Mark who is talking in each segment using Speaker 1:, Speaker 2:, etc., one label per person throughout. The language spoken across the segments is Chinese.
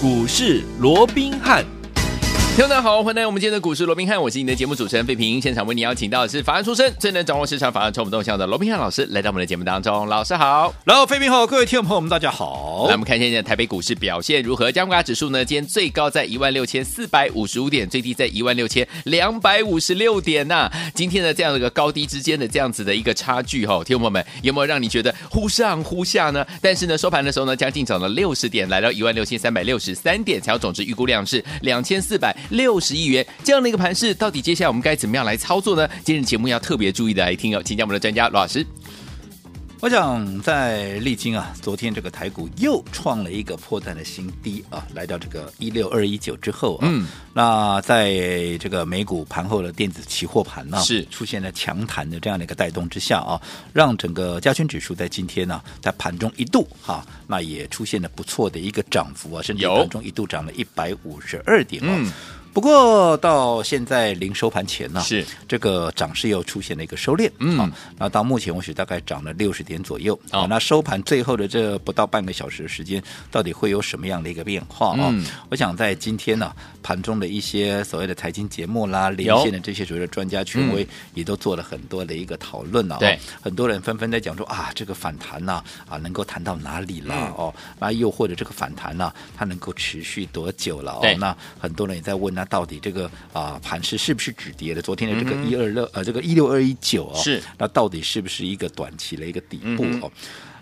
Speaker 1: 股市罗宾汉。
Speaker 2: 听众好，欢迎来到我们今天的股市罗宾汉，我是你的节目主持人费平。现场为你邀请到的是法案出身、最能掌握市场法案冲动向的罗宾汉老师，来到我们的节目当中。老师好，
Speaker 1: 然后费平好，各位听众朋友们，大家好。
Speaker 2: 来，我们看现在台北股市表现如何？加权指数呢？今天最高在一万六千四百五十五点，最低在一万六千两百五十六点呐、啊。今天的这样的一个高低之间的这样子的一个差距，哈，听众朋友们有没有让你觉得忽上忽下呢？但是呢，收盘的时候呢，将近涨了六十点，来到一万六千三百六十三点，成交总值预估量是两千四百六十亿元。这样的一个盘势，到底接下来我们该怎么样来操作呢？今日节目要特别注意的来听哦，请教我们的专家罗老师。
Speaker 1: 我想在历经啊，昨天这个台股又创了一个破蛋的新低啊，来到这个一六二一九之后啊，嗯，那在这个美股盘后的电子期货盘呢，是出现了强弹的这样的一个带动之下啊，让整个加权指数在今天呢，在盘中一度哈、啊，那也出现了不错的一个涨幅啊，甚至盘中一度涨了一百五十二点啊。嗯不过到现在临收盘前呢，是。这个涨势又出现了一个收敛，嗯，啊，那到目前为止大概涨了六十点左右，啊，那收盘最后的这不到半个小时的时间，到底会有什么样的一个变化？啊？嗯，我想在今天呢，盘中的一些所谓的财经节目啦，连线的这些所谓的专家权威，也都做了很多的一个讨论了，对，很多人纷纷在讲说啊，这个反弹呐，啊，能够弹到哪里了？哦，那又或者这个反弹呢，它能够持续多久了？哦，那很多人也在问。那到底这个啊盘势是不是止跌的？昨天的这个一二六呃这个一六二一九哦，是那到底是不是一个短期的一个底部哦？嗯、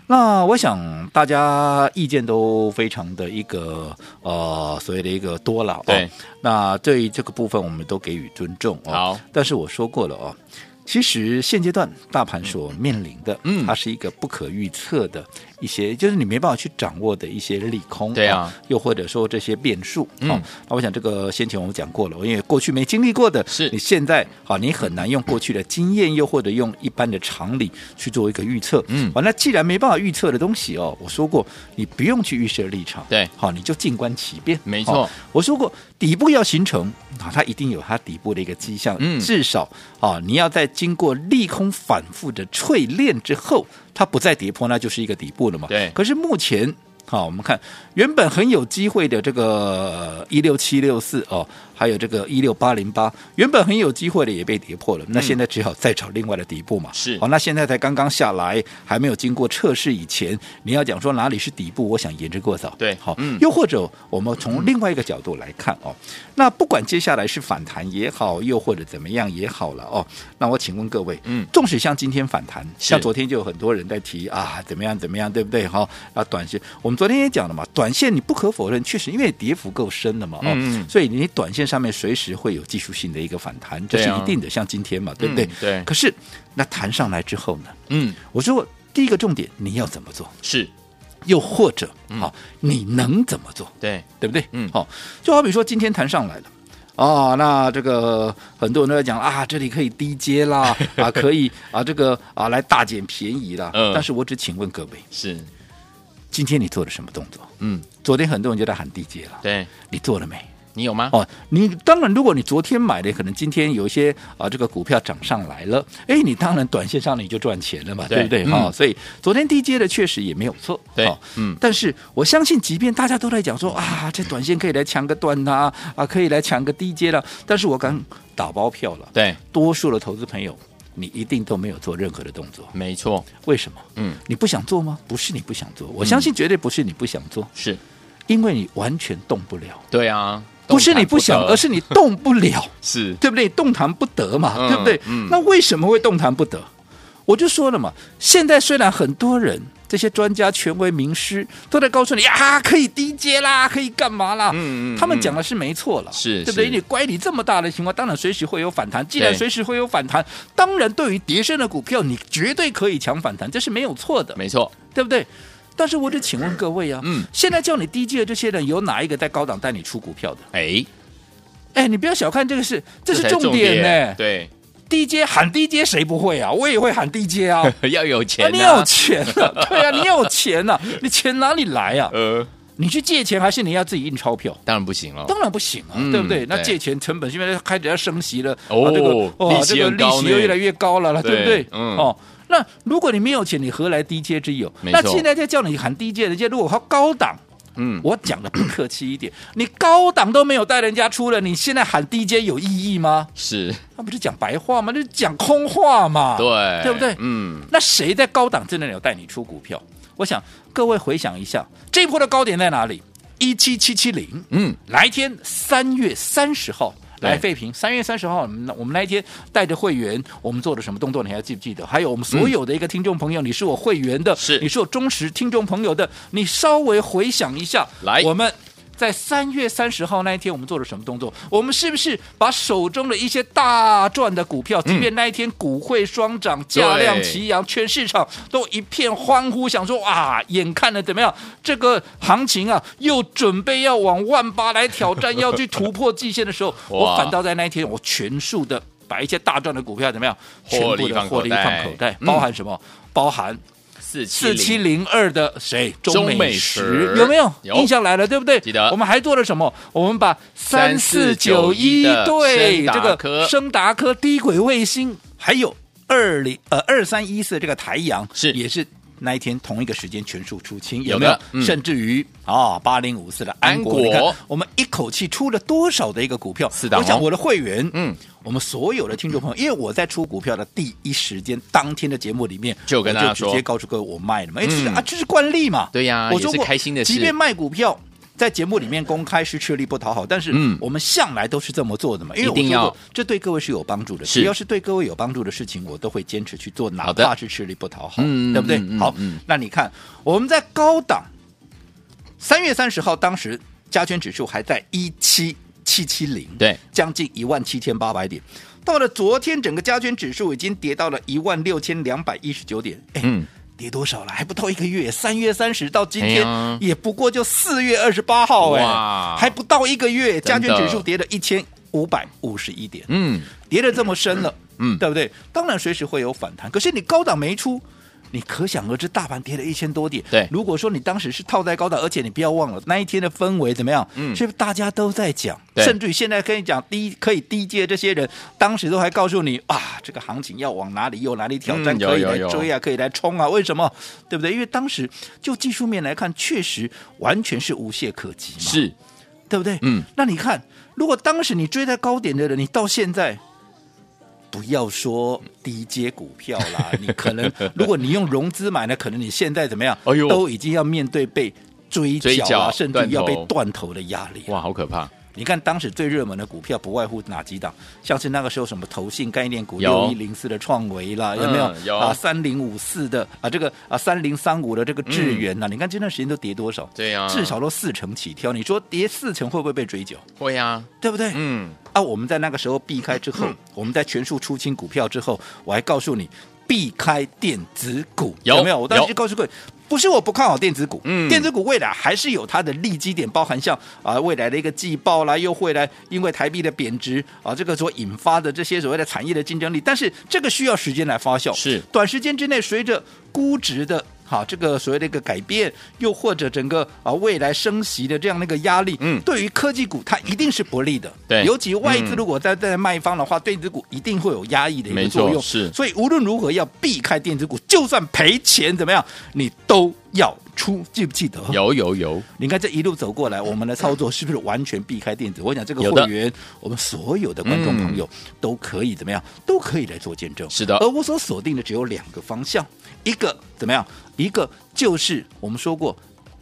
Speaker 1: 那我想大家意见都非常的一个呃所谓的一个多了对哦。那对于这个部分我们都给予尊重哦。好，但是我说过了哦，其实现阶段大盘所面临的，嗯，它是一个不可预测的。一些就是你没办法去掌握的一些利空，对啊，又或者说这些变数，嗯，那我想这个先前我们讲过了，因为过去没经历过的，是。你现在好，你很难用过去的经验，又或者用一般的常理去做一个预测，嗯，好，那既然没办法预测的东西哦，我说过你不用去预设立场，对，好，你就静观其变，没错，我说过底部要形成啊，它一定有它底部的一个迹象，嗯，至少啊，你要在经过利空反复的淬炼之后。它不再跌破，那就是一个底部了嘛。对。可是目前，好，我们看原本很有机会的这个一六七六四哦。还有这个一六八零八，原本很有机会的也被跌破了，那现在只好再找另外的底部嘛。是，好，那现在才刚刚下来，还没有经过测试以前，你要讲说哪里是底部，我想言之过早。对，好，嗯，又或者我们从另外一个角度来看哦，那不管接下来是反弹也好，又或者怎么样也好了哦，那我请问各位，嗯，纵使像今天反弹，像昨天就有很多人在提啊，怎么样怎么样，对不对？好，啊，短线我们昨天也讲了嘛，短线你不可否认，确实因为跌幅够深了嘛，哦，嗯，所以你短线。上面随时会有技术性的一个反弹，这是一定的。像今天嘛，对不对？嗯、对。可是那弹上来之后呢？嗯，我说第一个重点，你要怎么做？是。又或者，好、嗯，你能怎么做？对，对不对？嗯。好，就好比说今天弹上来了，哦，那这个很多人都在讲啊，这里可以低接啦，啊，可以啊，这个啊来大捡便宜啦。嗯。但是我只请问各位，是今天你做了什么动作？嗯。昨天很多人就在喊低接了，对，你做了没？你有吗？哦，你当然，如果你昨天买的，可能今天有一些啊，这个股票涨上来了，哎，你当然短线上你就赚钱了嘛，对，对不对？哈、嗯哦，所以昨天低阶的确实也没有错，对，哦、嗯。但是我相信，即便大家都在讲说啊，这短线可以来抢个短呐，啊，可以来抢个低阶了，但是我敢打包票了，对，多数的投资朋友，你一定都没有做任何的动作，没错。为什么？嗯，你不想做吗？不是你不想做，我相信绝对不是你不想做，是因为你完全动不了。对啊。不是你不想，而是你动不了，是对不对？动弹不得嘛，嗯、对不对？嗯、那为什么会动弹不得？我就说了嘛，现在虽然很多人这些专家、权威、名师都在告诉你呀，可以低阶啦，可以干嘛啦？嗯嗯，他们讲的是没错了，是对不对？你乖离这么大的情况，当然随时会有反弹。既然随时会有反弹，当然对于跌深的股票，你绝对可以抢反弹，这是没有错的，没错，对不对？但是我得请问各位啊，嗯，现在叫你低阶的这些人，有哪一个在高档带你出股票的？哎，哎，你不要小看这个事，这是重点呢。对，低阶喊低阶谁不会啊？我也会喊低阶啊，要有钱，你有钱啊，对啊，你有钱啊，你钱哪里来啊？呃，你去借钱还是你要自己印钞票？当然不行了，当然不行啊，对不对？那借钱成本现在开始要升息了，哦，这个哦，这个利息又越来越高了了，对不对？嗯，哦。那如果你没有钱，你何来低阶之有？那现在在叫你喊低阶，人家如果他高档，嗯，我讲的不客气一点，你高档都没有带人家出了，你现在喊低阶有意义吗？
Speaker 2: 是，
Speaker 1: 那不是讲白话吗？那是讲空话嘛？
Speaker 2: 对，
Speaker 1: 对不对？
Speaker 2: 嗯，
Speaker 1: 那谁在高档真的有带你出股票？我想各位回想一下，这一波的高点在哪里？一七七七零，嗯，哪一天？三月三十号。来，废评，三月三十号，我们我们那一天带着会员，我们做了什么动作？你还记不记得？还有我们所有的一个听众朋友，嗯、你是我会员的，
Speaker 2: 是
Speaker 1: 你是我忠实听众朋友的，你稍微回想一下，
Speaker 2: 来，
Speaker 1: 我们。在三月三十号那一天，我们做了什么动作？我们是不是把手中的一些大赚的股票，即便那一天股汇双涨、价量齐扬，全市场都一片欢呼，想说啊，眼看着怎么样？这个行情啊，又准备要往万八来挑战，要去突破季线的时候，我反倒在那一天，我全数的把一些大赚的股票怎么样？全部的获利放口袋，包含什么？包含。四七零二的谁？中美食有没有印象来了？对不对？
Speaker 2: 记得。
Speaker 1: 我们还做了什么？我们把三四九一对这个升达科低轨卫星，还有二零呃二三一四这个台阳
Speaker 2: 是
Speaker 1: 也是。那一天同一个时间全数出清，有没有？嗯、甚至于啊，八零五四的安国，你看我们一口气出了多少的一个股票？
Speaker 2: 是的，
Speaker 1: 我想我的会员，嗯，我们所有的听众朋友，因为我在出股票的第一时间，当天的节目里面
Speaker 2: 就跟大家说，
Speaker 1: 直接告诉各位我卖了嘛，哎、嗯，这是啊，这是惯例嘛，
Speaker 2: 对呀，我说过开心的事，
Speaker 1: 即便卖股票。在节目里面公开是吃力不讨好，但是我们向来都是这么做的嘛，嗯、因为我说过这对各位是有帮助的。只要是对各位有帮助的事情，我都会坚持去做，哪怕是吃力不讨好，对不对？好，那你看我们在高档，三月三十号当时加权指数还在一七七七零，
Speaker 2: 对，
Speaker 1: 将近一万七千八百点。到了昨天，整个加权指数已经跌到了一万六千两百一十九点。嗯。跌多少了？还不到一个月，三月三十到今天也不过就四月二十八号哎，哇还不到一个月，加权指数跌了一千五百五十一点，嗯，跌的这么深了，嗯，对不对？当然随时会有反弹，可是你高档没出。你可想而知，大盘跌了一千多点。
Speaker 2: 对，
Speaker 1: 如果说你当时是套在高档，而且你不要忘了那一天的氛围怎么样？嗯，是不是大家都在讲？对甚至于现在跟你讲低可以低阶这些人，当时都还告诉你啊，这个行情要往哪里又哪里挑战，嗯、可以来追啊，可以来冲啊？为什么？对不对？因为当时就技术面来看，确实完全是无懈可击嘛，
Speaker 2: 是，
Speaker 1: 对不对？
Speaker 2: 嗯，
Speaker 1: 那你看，如果当时你追在高点的人，你到现在。不要说低阶股票啦，你可能如果你用融资买呢，可能你现在怎么样？哎呦，都已经要面对被追缴啊，脚甚至要被断头的压力。
Speaker 2: 哇，好可怕！
Speaker 1: 你看当时最热门的股票不外乎哪几档？像是那个时候什么投信概念股六一零四的创维啦，有没有？
Speaker 2: 嗯、有
Speaker 1: 啊，三零五四的啊，这个啊三零三五的这个智源呐，嗯、你看这段时间都跌多少？
Speaker 2: 对呀、啊，
Speaker 1: 至少都四成起跳。你说跌四成会不会被追究？
Speaker 2: 会呀、啊，
Speaker 1: 对不对？
Speaker 2: 嗯。
Speaker 1: 啊，我们在那个时候避开之后，嗯、我们在全数出清股票之后，我还告诉你避开电子股，有，有没有？我当时就告诉各位。不是我不看好电子股，嗯，电子股未来还是有它的利基点，包含像啊未来的一个季报啦，又会来因为台币的贬值啊，这个所引发的这些所谓的产业的竞争力，但是这个需要时间来发酵，
Speaker 2: 是
Speaker 1: 短时间之内随着估值的。好，这个所谓的一个改变，又或者整个啊未来升息的这样的一个压力，嗯，对于科技股它一定是不利的。
Speaker 2: 对，
Speaker 1: 尤其外资如果在在卖方的话，电子股一定会有压抑的一个作用。
Speaker 2: 是，
Speaker 1: 所以无论如何要避开电子股，就算赔钱怎么样，你都要出。记不记得？
Speaker 2: 有有有。
Speaker 1: 你看这一路走过来，我们的操作是不是完全避开电子？我想这个会员，我们所有的观众朋友都可以怎么样，都可以来做见证。
Speaker 2: 是的。
Speaker 1: 而我所锁定的只有两个方向，一个怎么样？一个就是我们说过，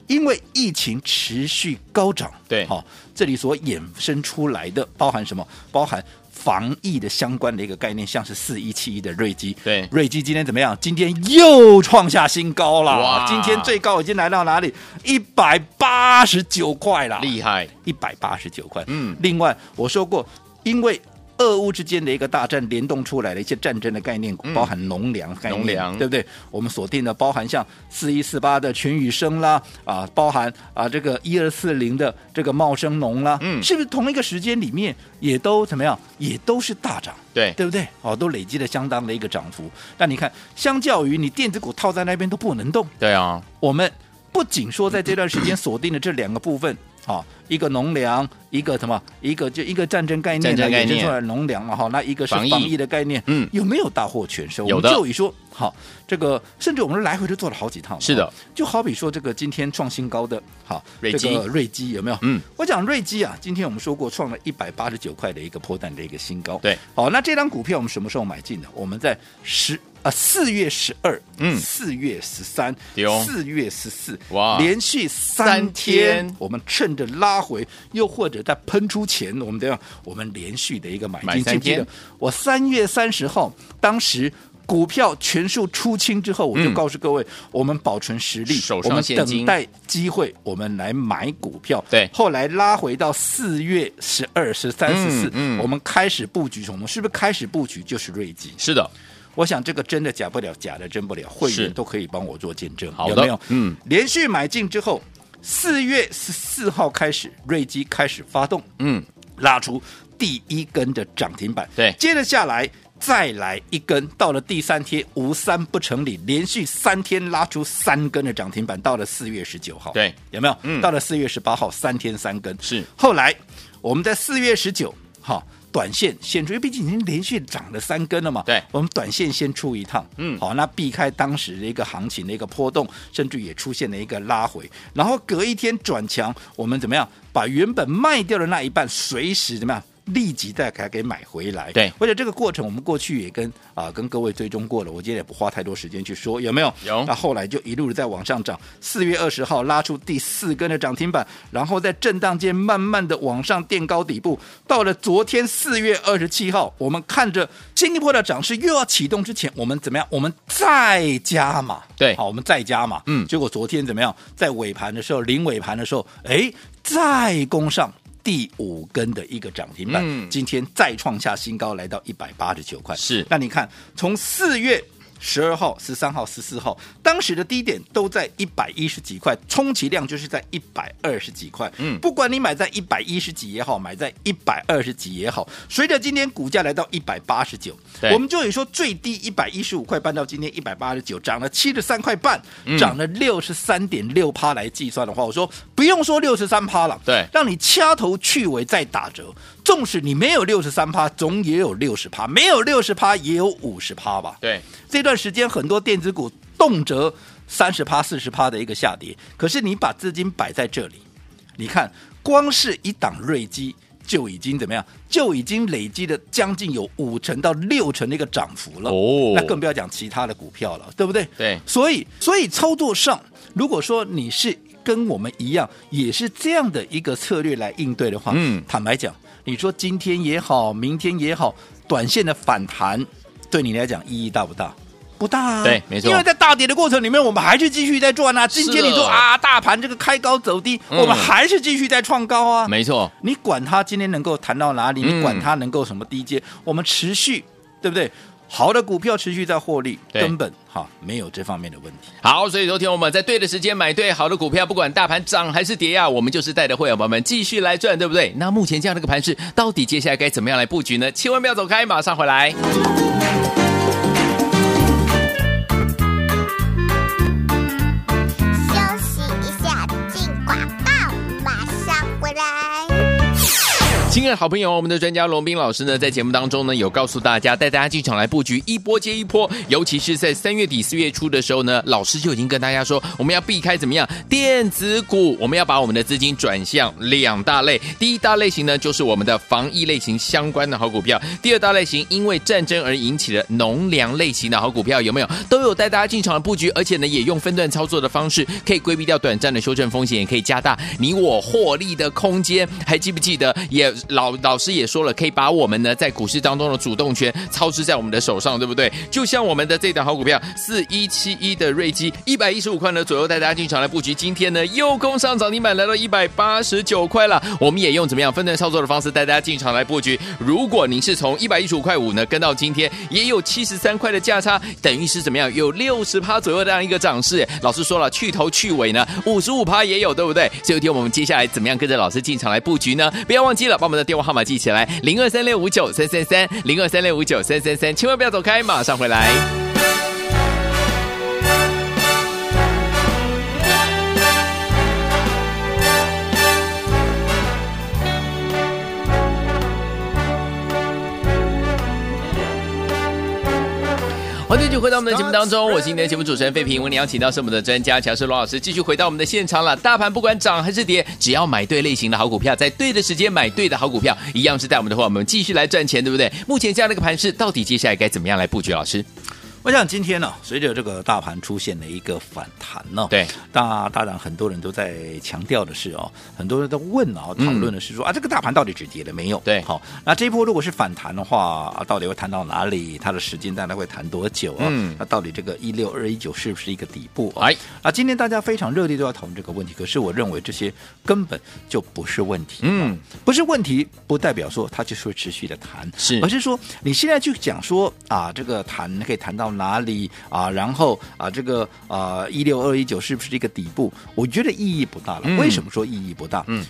Speaker 1: 因为疫情持续高涨，
Speaker 2: 对，
Speaker 1: 好，这里所衍生出来的包含什么？包含防疫的相关的一个概念，像是四一七一的瑞基，
Speaker 2: 对，
Speaker 1: 瑞基今天怎么样？今天又创下新高了，哇！今天最高已经来到哪里？一百八十九块了，
Speaker 2: 厉害，
Speaker 1: 一百八十九块。
Speaker 2: 嗯，
Speaker 1: 另外我说过，因为。俄乌之间的一个大战联动出来的一些战争的概念股，包含农粮概念，农粮对不对？我们锁定的包含像四一四八的群宇生啦，啊，包含啊这个一二四零的这个茂生农啦，嗯，是不是同一个时间里面也都怎么样？也都是大涨，
Speaker 2: 对
Speaker 1: 对不对？哦，都累积了相当的一个涨幅。但你看，相较于你电子股套在那边都不能动，
Speaker 2: 对啊，
Speaker 1: 我们不仅说在这段时间锁定了这两个部分。好、哦，一个农粮，一个什么，一个就一个战争概念，
Speaker 2: 战争概念
Speaker 1: 出来农粮嘛，哈，那一个是防疫的概念，
Speaker 2: 嗯，
Speaker 1: 有没有大获全收？
Speaker 2: 有的，
Speaker 1: 就以说，好，这个甚至我们来回都做了好几趟，
Speaker 2: 是的，
Speaker 1: 就好比说这个今天创新高的，好，
Speaker 2: 瑞基，
Speaker 1: 这个瑞基有没有？
Speaker 2: 嗯，
Speaker 1: 我讲瑞基啊，今天我们说过创了一百八十九块的一个破蛋的一个新高，
Speaker 2: 对，
Speaker 1: 好，那这张股票我们什么时候买进的？我们在十。啊，四月十二，
Speaker 2: 嗯，
Speaker 1: 四月十三，四月十四，
Speaker 2: 哇，
Speaker 1: 连续三天，我们趁着拉回，又或者在喷出前，我们这样，我们连续的一个买进。
Speaker 2: 买三天，
Speaker 1: 我三月三十号，当时股票全数出清之后，我就告诉各位，嗯、我们保存实力，我们等待机会，我们来买股票。
Speaker 2: 对，
Speaker 1: 后来拉回到四月十二、十三、十四，嗯，我们开始布局，我们是不是开始布局就是瑞基？
Speaker 2: 是的。
Speaker 1: 我想这个真的假不了，假的真不了，会员都可以帮我做见证，
Speaker 2: 好
Speaker 1: 有没有？
Speaker 2: 嗯，
Speaker 1: 连续买进之后，四月十四号开始，瑞基开始发动，
Speaker 2: 嗯，
Speaker 1: 拉出第一根的涨停板，
Speaker 2: 对，
Speaker 1: 接着下来再来一根，到了第三天无三不成理，连续三天拉出三根的涨停板，到了四月十九号，
Speaker 2: 对，
Speaker 1: 有没有？
Speaker 2: 嗯，
Speaker 1: 到了四月十八号，三天三根，
Speaker 2: 是，
Speaker 1: 后来我们在四月十九号。短线先出，因为毕竟已经连续涨了三根了嘛。
Speaker 2: 对，
Speaker 1: 我们短线先出一趟。嗯，好，那避开当时的一个行情的一个波动，甚至也出现了一个拉回，然后隔一天转强，我们怎么样把原本卖掉的那一半随时怎么样？立即再给给买回来，
Speaker 2: 对，
Speaker 1: 而且这个过程我们过去也跟啊跟各位追踪过了，我今天也不花太多时间去说，有没有？
Speaker 2: 有。
Speaker 1: 那后来就一路在往上涨，四月二十号拉出第四根的涨停板，然后在震荡间慢慢的往上垫高底部，到了昨天四月二十七号，我们看着新一波的涨势又要启动之前，我们怎么样？我们再加码，
Speaker 2: 对，
Speaker 1: 好，我们再加码，嗯，结果昨天怎么样？在尾盘的时候，临尾盘的时候，哎，再攻上。第五根的一个涨停板，嗯、今天再创下新高，来到一百八十九块。
Speaker 2: 是，
Speaker 1: 那你看，从四月。十二号、十三号、十四号，当时的低点都在一百一十几块，充其量就是在一百二十几块。嗯，不管你买在一百一十几也好，买在一百二十几也好，随着今天股价来到一百八十九，我们就以说最低一百一十五块半到今天一百八十九，涨了七十三块半，涨了六十三点六趴来计算的话，我说不用说六十三趴了，
Speaker 2: 对，
Speaker 1: 让你掐头去尾再打折，纵使你没有六十三趴，总也有六十趴，没有六十趴也有五十趴吧？
Speaker 2: 对。
Speaker 1: 这段时间很多电子股动辄三十趴、四十趴的一个下跌，可是你把资金摆在这里，你看光是一档瑞基就已经怎么样？就已经累积了将近有五成到六成的一个涨幅了。哦，那更不要讲其他的股票了，对不对？
Speaker 2: 对。
Speaker 1: 所以，所以操作上，如果说你是跟我们一样，也是这样的一个策略来应对的话，嗯，坦白讲，你说今天也好，明天也好，短线的反弹对你来讲意义大不大？不大啊，
Speaker 2: 对，没错。
Speaker 1: 因为在大跌的过程里面，我们还是继续在赚啊。今天你说啊，大盘这个开高走低，嗯、我们还是继续在创高啊。
Speaker 2: 没错，
Speaker 1: 你管它今天能够谈到哪里，嗯、你管它能够什么低阶，我们持续，对不对？好的股票持续在获利，根本哈没有这方面的问题。
Speaker 2: 好，所以昨天我们在对的时间买对好的股票，不管大盘涨还是跌呀、啊，我们就是带着会员朋友们继续来赚，对不对？那目前这样的一个盘势，到底接下来该怎么样来布局呢？千万不要走开，马上回来。亲爱的好朋友，我们的专家龙斌老师呢，在节目当中呢，有告诉大家，带大家进场来布局一波接一波，尤其是在三月底四月初的时候呢，老师就已经跟大家说，我们要避开怎么样电子股，我们要把我们的资金转向两大类，第一大类型呢，就是我们的防疫类型相关的好股票，第二大类型因为战争而引起的农粮类型的好股票，有没有？都有带大家进场的布局，而且呢，也用分段操作的方式，可以规避掉短暂的修正风险，也可以加大你我获利的空间。还记不记得也？老老师也说了，可以把我们呢在股市当中的主动权操之在我们的手上，对不对？就像我们的这档好股票四一七一的瑞基，一百一十五块呢左右带大家进场来布局，今天呢又攻上涨停板，来到一百八十九块了。我们也用怎么样分段操作的方式带大家进场来布局。如果您是从一百一十五块五呢跟到今天，也有七十三块的价差，等于是怎么样有六十趴左右这样一个涨势。老师说了，去头去尾呢五十五趴也有，对不对？所以，听我们接下来怎么样跟着老师进场来布局呢？不要忘记了，把我们的电话号码记起来，零二三六五九三三三，零二三六五九三三三，千万不要走开，马上回来。继续回到我们的节目当中，我是今天的节目主持人费平。我们邀请到是我们的专家乔世罗老师，继续回到我们的现场了。大盘不管涨还是跌，只要买对类型的好股票，在对的时间买对的好股票，一样是带我们的话，我们继续来赚钱，对不对？目前这样的一个盘势，到底接下来该怎么样来布局？老师？
Speaker 1: 我想今天呢、啊，随着这个大盘出现了一个反弹呢，
Speaker 2: 对，
Speaker 1: 大当然很多人都在强调的是哦，很多人都问啊，讨论的是说、嗯、啊，这个大盘到底止跌了没有？
Speaker 2: 对，
Speaker 1: 好，那这一波如果是反弹的话，啊，到底会弹到哪里？它的时间大概会弹多久啊？嗯，那到底这个一六二一九是不是一个底部？哎，啊，今天大家非常热烈都要讨论这个问题，可是我认为这些根本就不是问题，嗯，不是问题，不代表说它就是会持续的弹，
Speaker 2: 是，
Speaker 1: 而是说你现在就讲说啊，这个弹可以弹到哪里？啊，然后啊，这个啊，一六二一九是不是一个底部？我觉得意义不大了。嗯、为什么说意义不大？嗯，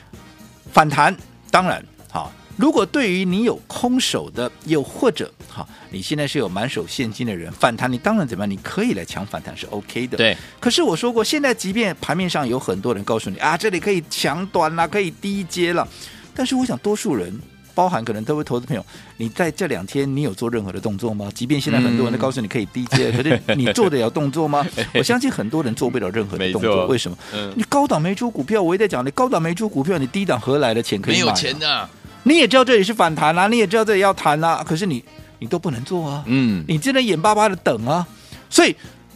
Speaker 1: 反弹当然好。如果对于你有空手的，又或者哈，你现在是有满手现金的人，反弹你当然怎么样？你可以来抢反弹是 OK 的。
Speaker 2: 对。可
Speaker 1: 是我说过，现在即便盘面上有很多人告诉你啊，这里可以抢短了，可以低接了，但是我想多数人。包含可能各位投资朋友，你在这两天你有做任何的动作吗？即便现在很多人都告诉你可以低接，嗯、可是你做得了动作吗？我相信很多人做不了任何的动作。为什么？嗯、你高档没出股票，我也在讲，你高档没出股票，你低档何来的钱可以买？没有钱的、啊。你也知道这里是反弹啊，你也知道这里要弹啊，可是你你都不能做啊。嗯，你只能眼巴巴的等啊，所以。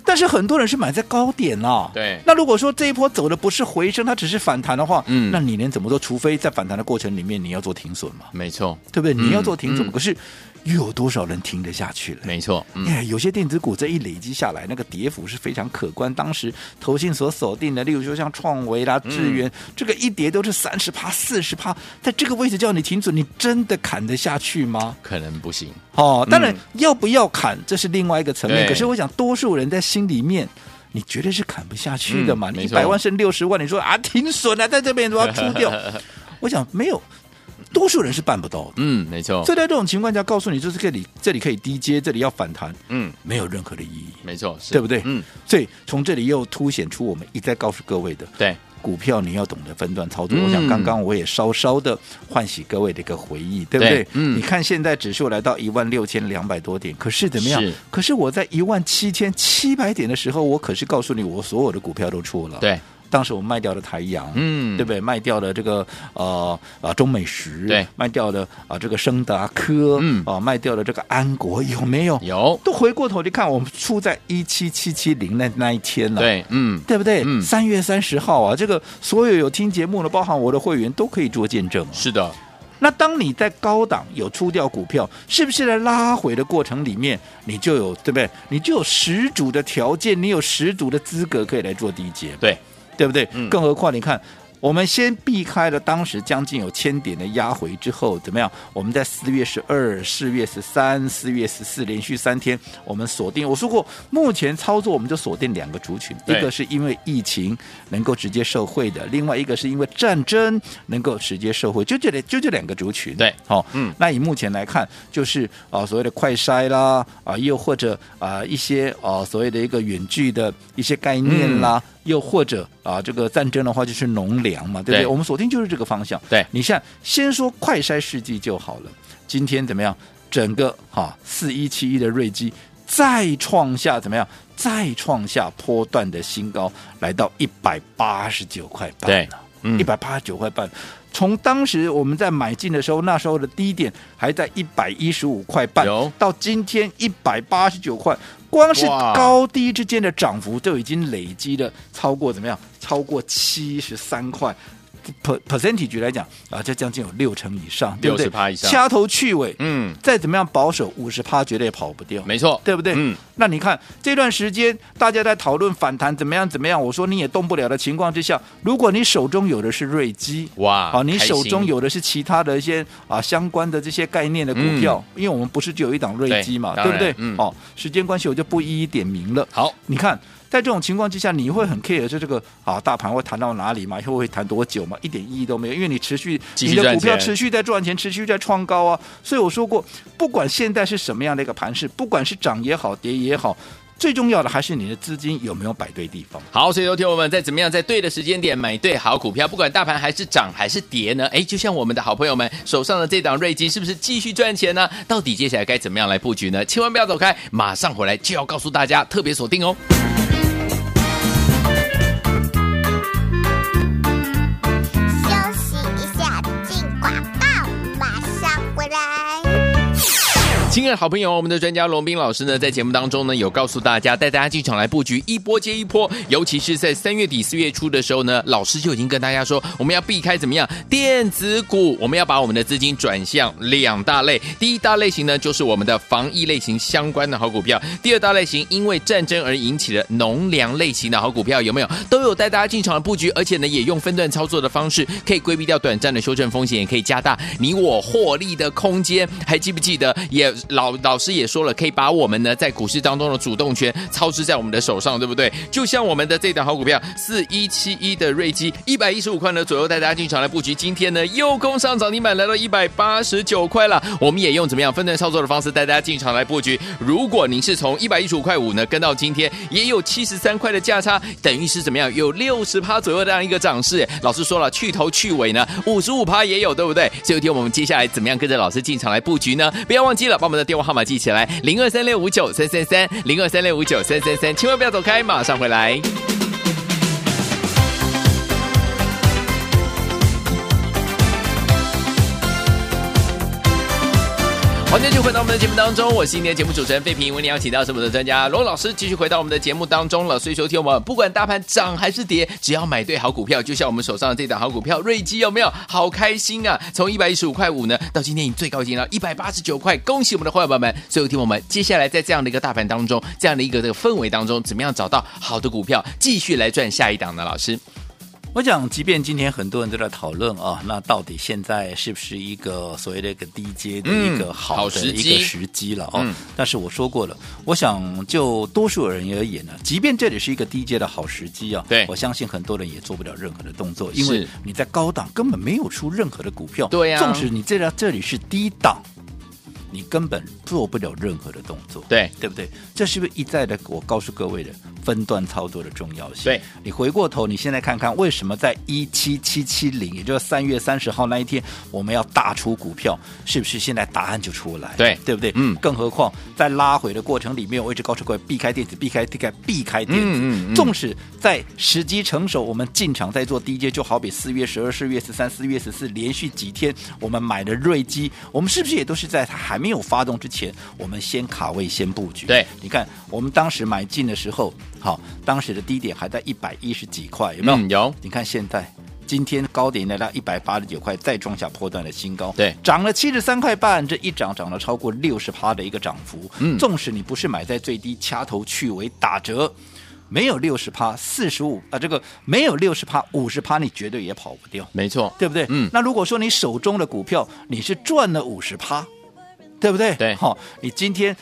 Speaker 1: 但是很多人是买在高点啊，
Speaker 2: 对。
Speaker 1: 那如果说这一波走的不是回升，它只是反弹的话，嗯，那你能怎么做？除非在反弹的过程里面你要做停损嘛，
Speaker 2: 没错，
Speaker 1: 对不对？你要做停损，嗯、可是。又有多少人听得下去了？
Speaker 2: 没错，
Speaker 1: 嗯，有些电子股这一累积下来，那个跌幅是非常可观。当时投信所锁定的，例如说像创维啦、智源，嗯、这个一跌都是三十趴、四十趴，在这个位置叫你停损，你真的砍得下去吗？
Speaker 2: 可能不行。
Speaker 1: 哦，当然、嗯、要不要砍，这是另外一个层面。可是我想，多数人在心里面，你绝对是砍不下去的嘛。
Speaker 2: 嗯、
Speaker 1: 你一百万剩六十万，你说啊，停损啊，在这边都要出掉。我想没有。多数人是办不到的，
Speaker 2: 嗯，没错。
Speaker 1: 所以在这种情况下，告诉你就是这里这里可以低接，这里要反弹，嗯，没有任何的意义，
Speaker 2: 没错，
Speaker 1: 对不对？
Speaker 2: 嗯，
Speaker 1: 所以从这里又凸显出我们一再告诉各位的，
Speaker 2: 对
Speaker 1: 股票你要懂得分段操作。我想刚刚我也稍稍的唤起各位的一个回忆，对不对？嗯，你看现在指数来到一万六千两百多点，可是怎么样？可是我在一万七千七百点的时候，我可是告诉你，我所有的股票都出了，
Speaker 2: 对。
Speaker 1: 当时我卖掉了台阳，嗯，对不对？卖掉了这个呃啊中美食，
Speaker 2: 对，
Speaker 1: 卖掉了啊这个升达科，嗯，啊卖掉了这个安国，有没有？
Speaker 2: 有。
Speaker 1: 都回过头去看，我们出在一七七七零那那一天了，
Speaker 2: 对，嗯，
Speaker 1: 对不对？嗯，三月三十号啊，这个所有有听节目的，包含我的会员，都可以做见证。
Speaker 2: 是的。
Speaker 1: 那当你在高档有出掉股票，是不是在拉回的过程里面，你就有对不对？你就有十足的条件，你有十足的资格可以来做低阶，
Speaker 2: 对。
Speaker 1: 对不对？嗯、更何况你看。我们先避开了当时将近有千点的压回之后，怎么样？我们在四月十二、四月十三、四月十四连续三天，我们锁定。我说过，目前操作我们就锁定两个族群，一个是因为疫情能够直接受惠的，另外一个是因为战争能够直接受惠，就这里就这两个族群。
Speaker 2: 对，
Speaker 1: 好、哦，嗯，那以目前来看，就是啊、呃、所谓的快筛啦，啊、呃、又或者啊、呃、一些啊、呃、所谓的一个远距的一些概念啦。嗯又或者啊，这个战争的话就是农粮嘛，对不对？对，我们锁定就是这个方向。
Speaker 2: 对，
Speaker 1: 你像先说快筛试剂就好了。今天怎么样？整个哈四一七一的瑞基再创下怎么样？再创下波段的新高，来到一百八十九块半了。对，一百八十九块半。从当时我们在买进的时候，那时候的低点还在一百一十五块半，到今天一百八十九块。光是高低之间的涨幅就已经累积了超过怎么样？超过七十三块。per percentage 来讲啊，这将近有六成以上，对不对？
Speaker 2: 趴以上，
Speaker 1: 掐头去尾，嗯，再怎么样保守五十趴绝对跑不掉，
Speaker 2: 没错，
Speaker 1: 对不对？嗯，那你看这段时间大家在讨论反弹怎么样怎么样，我说你也动不了的情况之下，如果你手中有的是瑞基，
Speaker 2: 哇，
Speaker 1: 好，你手中有的是其他的一些啊相关的这些概念的股票，嗯、因为我们不是只有一档瑞基嘛，对，对不对？嗯，哦，时间关系我就不一一点名了。
Speaker 2: 好，
Speaker 1: 你看。在这种情况之下，你会很 care 就这个啊，大盘会弹到哪里嘛？以后会弹多久嘛？一点意义都没有，因为你持续你的股票持续在赚钱，持续在创高啊。所以我说过，不管现在是什么样的一个盘势，不管是涨也好，跌也也好，最重要的还是你的资金有没有摆对地方。
Speaker 2: 好，所以有听我们在怎么样在对的时间点买对好股票，不管大盘还是涨还是跌呢？哎，就像我们的好朋友们手上的这档瑞基，是不是继续赚钱呢？到底接下来该怎么样来布局呢？千万不要走开，马上回来就要告诉大家，特别锁定哦。亲爱的好朋友，我们的专家龙斌老师呢，在节目当中呢，有告诉大家，带大家进场来布局一波接一波，尤其是在三月底四月初的时候呢，老师就已经跟大家说，我们要避开怎么样电子股，我们要把我们的资金转向两大类，第一大类型呢，就是我们的防疫类型相关的好股票，第二大类型因为战争而引起的农粮类型的好股票，有没有？都有带大家进场的布局，而且呢，也用分段操作的方式，可以规避掉短暂的修正风险，也可以加大你我获利的空间。还记不记得？也老老师也说了，可以把我们呢在股市当中的主动权操之在我们的手上，对不对？就像我们的这档好股票四一七一的瑞基，一百一十五块呢左右带大家进场来布局，今天呢又攻上涨停板，来到一百八十九块了。我们也用怎么样分段操作的方式带大家进场来布局。如果您是从一百一十五块五呢跟到今天，也有七十三块的价差，等于是怎么样有六十趴左右这样一个涨势。老师说了，去头去尾呢五十五趴也有，对不对？所以听我们接下来怎么样跟着老师进场来布局呢？不要忘记了把我们的电话号码记起来，零二三六五九三三三，零二三六五九三三三，千万不要走开，马上回来。欢迎继续回到我们的节目当中，我是今天节目主持人费平，为您邀请到是我们的专家罗老师，继续回到我们的节目当中了。所以说，听我们不管大盘涨还是跌，只要买对好股票，就像我们手上的这档好股票瑞基，有没有？好开心啊！从一百一十五块五呢，到今天已最高进到一百八十九块，恭喜我们的伙伴们！所以听我们接下来在这样的一个大盘当中，这样的一个这个氛围当中，怎么样找到好的股票，继续来赚下一档呢？老师？
Speaker 1: 我讲，即便今天很多人都在讨论啊，那到底现在是不是一个所谓的一个低阶的一个好的一个时机了哦？但是我说过了，我想就多数人而言呢，即便这里是一个低阶的好时机啊，
Speaker 2: 对，
Speaker 1: 我相信很多人也做不了任何的动作，因为你在高档根本没有出任何的股票，
Speaker 2: 对呀，
Speaker 1: 纵使你这里这里是低档。你根本做不了任何的动作，
Speaker 2: 对
Speaker 1: 对不对？这是不是一再的我告诉各位的分段操作的重要性？
Speaker 2: 对，
Speaker 1: 你回过头，你现在看看为什么在一七七七零，也就是三月三十号那一天，我们要大出股票，是不是？现在答案就出来，
Speaker 2: 对
Speaker 1: 对不对？嗯。更何况在拉回的过程里面，我一直告诉各位，避开电子，避开避开避开电子。嗯嗯。纵使在时机成熟，我们进场在做低阶，就好比四月十二、四月十三、四月十四连续几天，我们买的瑞基，我们是不是也都是在它还没有发动之前，我们先卡位先布局。
Speaker 2: 对，
Speaker 1: 你看我们当时买进的时候，好，当时的低点还在一百一十几块，有没有？
Speaker 2: 嗯、有。
Speaker 1: 你看现在，今天高点来到一百八十九块，再创下波段的新高。
Speaker 2: 对，
Speaker 1: 涨了七十三块半，这一涨涨了超过六十趴的一个涨幅。嗯，纵使你不是买在最低，掐头去尾打折，没有六十趴，四十五啊，这个没有六十趴，五十趴，你绝对也跑不掉。
Speaker 2: 没错，
Speaker 1: 对不对？嗯。那如果说你手中的股票你是赚了五十趴。对不对？
Speaker 2: 对，
Speaker 1: 好，你今天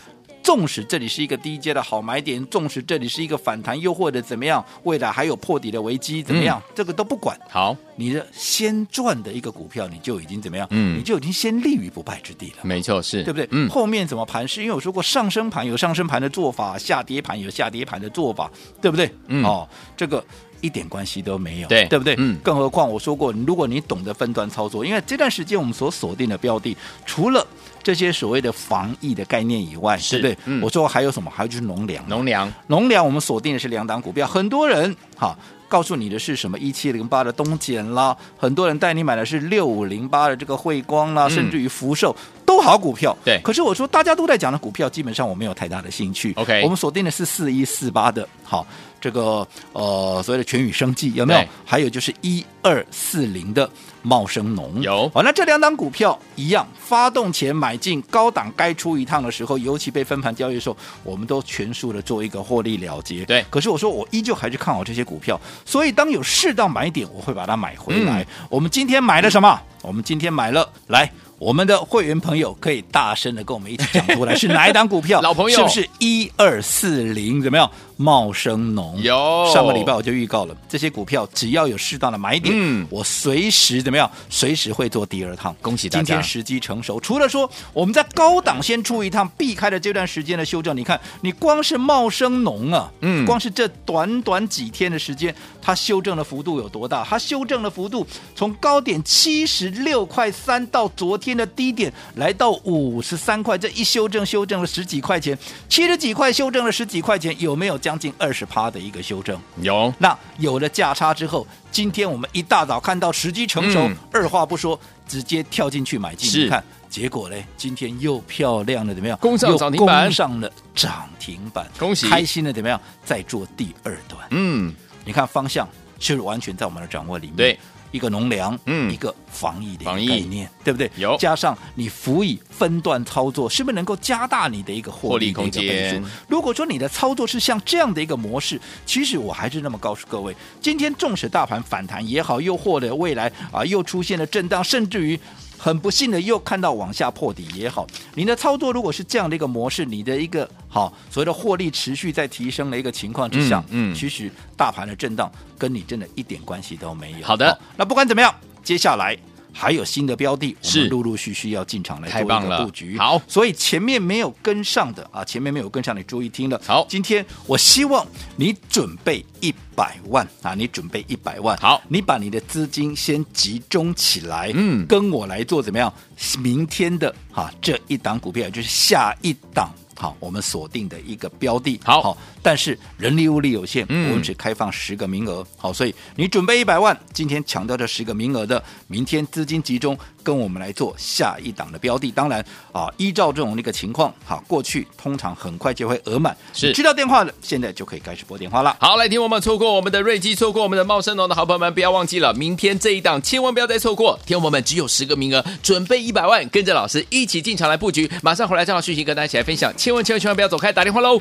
Speaker 1: 纵使这里是一个低阶的好买点，纵使这里是一个反弹，又或者怎么样，未来还有破底的危机，怎么样？嗯、这个都不管。
Speaker 2: 好，
Speaker 1: 你的先赚的一个股票，你就已经怎么样？
Speaker 2: 嗯，
Speaker 1: 你就已经先立于不败之地了。
Speaker 2: 没错，是
Speaker 1: 对不对？
Speaker 2: 嗯，
Speaker 1: 后面怎么盘是？因为我说过，上升盘有上升盘的做法，下跌盘有下跌盘的做法，对不对？
Speaker 2: 嗯，
Speaker 1: 哦，这个。一点关系都没有，
Speaker 2: 对
Speaker 1: 对不对？
Speaker 2: 嗯，
Speaker 1: 更何况我说过，如果你懂得分段操作，因为这段时间我们所锁定的标的，除了这些所谓的防疫的概念以外，
Speaker 2: 是
Speaker 1: 对不对？
Speaker 2: 嗯，
Speaker 1: 我说还有什么？还有就是农粮，
Speaker 2: 农粮，
Speaker 1: 农粮，我们锁定的是两档股票，很多人哈。告诉你的是什么？一七零八的东碱啦，很多人带你买的是六五零八的这个汇光啦，嗯、甚至于福寿都好股票。
Speaker 2: 对，
Speaker 1: 可是我说大家都在讲的股票，基本上我没有太大的兴趣。
Speaker 2: OK，
Speaker 1: 我们锁定的是四一四八的，好，这个呃所谓的全宇生计有没有？还有就是一二四零的茂生农
Speaker 2: 有。
Speaker 1: 好，那这两档股票一样，发动前买进高档，该出一趟的时候，尤其被分盘交易的时候，我们都全数的做一个获利了结。
Speaker 2: 对，
Speaker 1: 可是我说我依旧还是看好这些股票。所以，当有适当买点，我会把它买回来。嗯、我们今天买了什么？我们今天买了，来，我们的会员朋友可以大声的跟我们一起讲出来，是哪一档股票？
Speaker 2: 老朋友
Speaker 1: 是不是一二四零？怎么样？茂生农。
Speaker 2: 有
Speaker 1: 上个礼拜我就预告了，这些股票只要有适当的买点，
Speaker 2: 嗯，
Speaker 1: 我随时怎么样？随时会做第二趟。
Speaker 2: 恭喜大家！
Speaker 1: 今天时机成熟。除了说我们在高档先出一趟，避开了这段时间的修正，你看，你光是茂生农啊，嗯，光是这短短几天的时间，它修正的幅度有多大？它修正的幅度从高点七十六块三到昨天的低点来到五十三块，这一修正修正了十几块钱，七十几块修正了十几块钱，有没有将近二十趴的一个修正？
Speaker 2: 有。
Speaker 1: 那有了价差之后，今天我们一大早看到时机成熟，嗯、二话不说直接跳进去买进。
Speaker 2: 是
Speaker 1: 你看结果嘞，今天又漂亮了，怎么样？
Speaker 2: 攻上涨停板，
Speaker 1: 攻上了涨停板，
Speaker 2: 恭喜！
Speaker 1: 开心的怎么样？再做第二段。
Speaker 2: 嗯，
Speaker 1: 你看方向是完全在我们的掌握里面？
Speaker 2: 对。
Speaker 1: 一个农粮，嗯，一个防疫的概念，对不对？
Speaker 2: 有
Speaker 1: 加上你辅以分段操作，是不是能够加大你的一个获利空间？如果说你的操作是像这样的一个模式，其实我还是那么告诉各位，今天纵使大盘反弹也好，又或者未来啊又出现了震荡，甚至于。很不幸的，又看到往下破底也好，你的操作如果是这样的一个模式，你的一个好所谓的获利持续在提升的一个情况之下，嗯，嗯其实大盘的震荡跟你真的一点关系都没有。
Speaker 2: 好的，
Speaker 1: 那不管怎么样，接下来。还有新的标的，我们陆陆续续要进场来做一个布局。
Speaker 2: 好，
Speaker 1: 所以前面没有跟上的啊，前面没有跟上，你注意听了。
Speaker 2: 好，
Speaker 1: 今天我希望你准备一百万啊，你准备一百万。
Speaker 2: 好，
Speaker 1: 你把你的资金先集中起来，
Speaker 2: 嗯，
Speaker 1: 跟我来做怎么样？明天的哈这一档股票就是下一档。好，我们锁定的一个标的，
Speaker 2: 好，
Speaker 1: 好，但是人力物力有限，
Speaker 2: 嗯、
Speaker 1: 我们只开放十个名额，好，所以你准备一百万，今天抢到这十个名额的，明天资金集中，跟我们来做下一档的标的。当然啊，依照这种那个情况，好，过去通常很快就会额满，
Speaker 2: 是
Speaker 1: 知道电话的，现在就可以开始拨电话了。
Speaker 2: 好，来听我们错过我们的瑞基，错过我们的茂盛农的好朋友们，不要忘记了，明天这一档千万不要再错过。听我们只有十个名额，准备一百万，跟着老师一起进场来布局，马上回来正好讯息跟大家一起来分享，千万千万千万不要走开。打电话喽！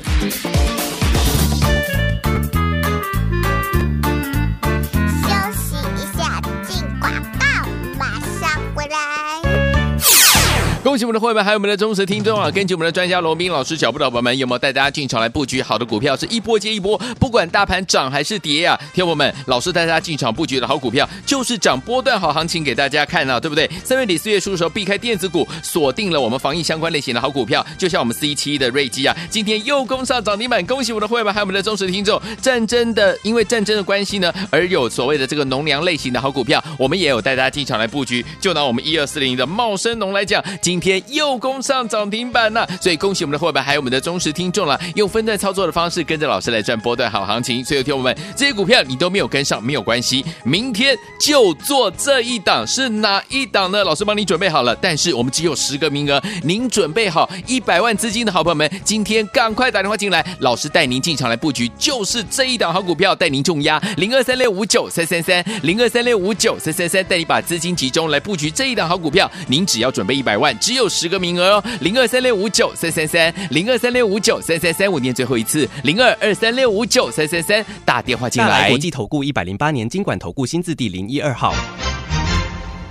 Speaker 2: 恭喜我们的会员，还有我们的忠实听众啊！根据我们的专家罗宾老师脚步的伙伴们，有没有带大家进场来布局好的股票？是一波接一波，不管大盘涨还是跌啊！听我们，老师带大家进场布局的好股票，就是涨波段好行情给大家看啊，对不对？三月底四月初的时候，避开电子股，锁定了我们防疫相关类型的好股票，就像我们 C 七的瑞基啊，今天又攻上涨停板。恭喜我们的会员，还有我们的忠实听众！战争的，因为战争的关系呢，而有所谓的这个农粮类型的好股票，我们也有带大家进场来布局。就拿我们一二四零的茂生农来讲，今天天又攻上涨停板了，所以恭喜我们的伙伴，还有我们的忠实听众了。用分段操作的方式，跟着老师来赚波段好行情。所以，听我们这些股票你都没有跟上，没有关系，明天就做这一档，是哪一档呢？老师帮你准备好了，但是我们只有十个名额，您准备好一百万资金的好朋友们，今天赶快打电话进来，老师带您进场来布局，就是这一档好股票，带您重压零二三六五九三三三零二三六五九三三三，带你把资金集中来布局这一档好股票，您只要准备一百万。只有十个名额哦，零二三六五九三三三，零二三六五九三三三，我念最后一次，零二二三六五九三三三，打电话进来。
Speaker 3: 来国际投顾一百零八年经管投顾新字第零一二号。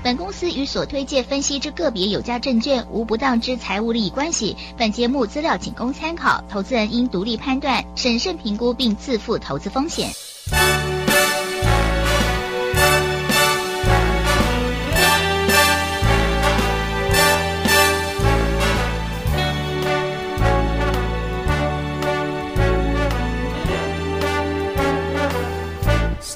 Speaker 4: 本公司与所推介分析之个别有价证券无不当之财务利益关系，本节目资料仅供参考，投资人应独立判断、审慎评估并自负投资风险。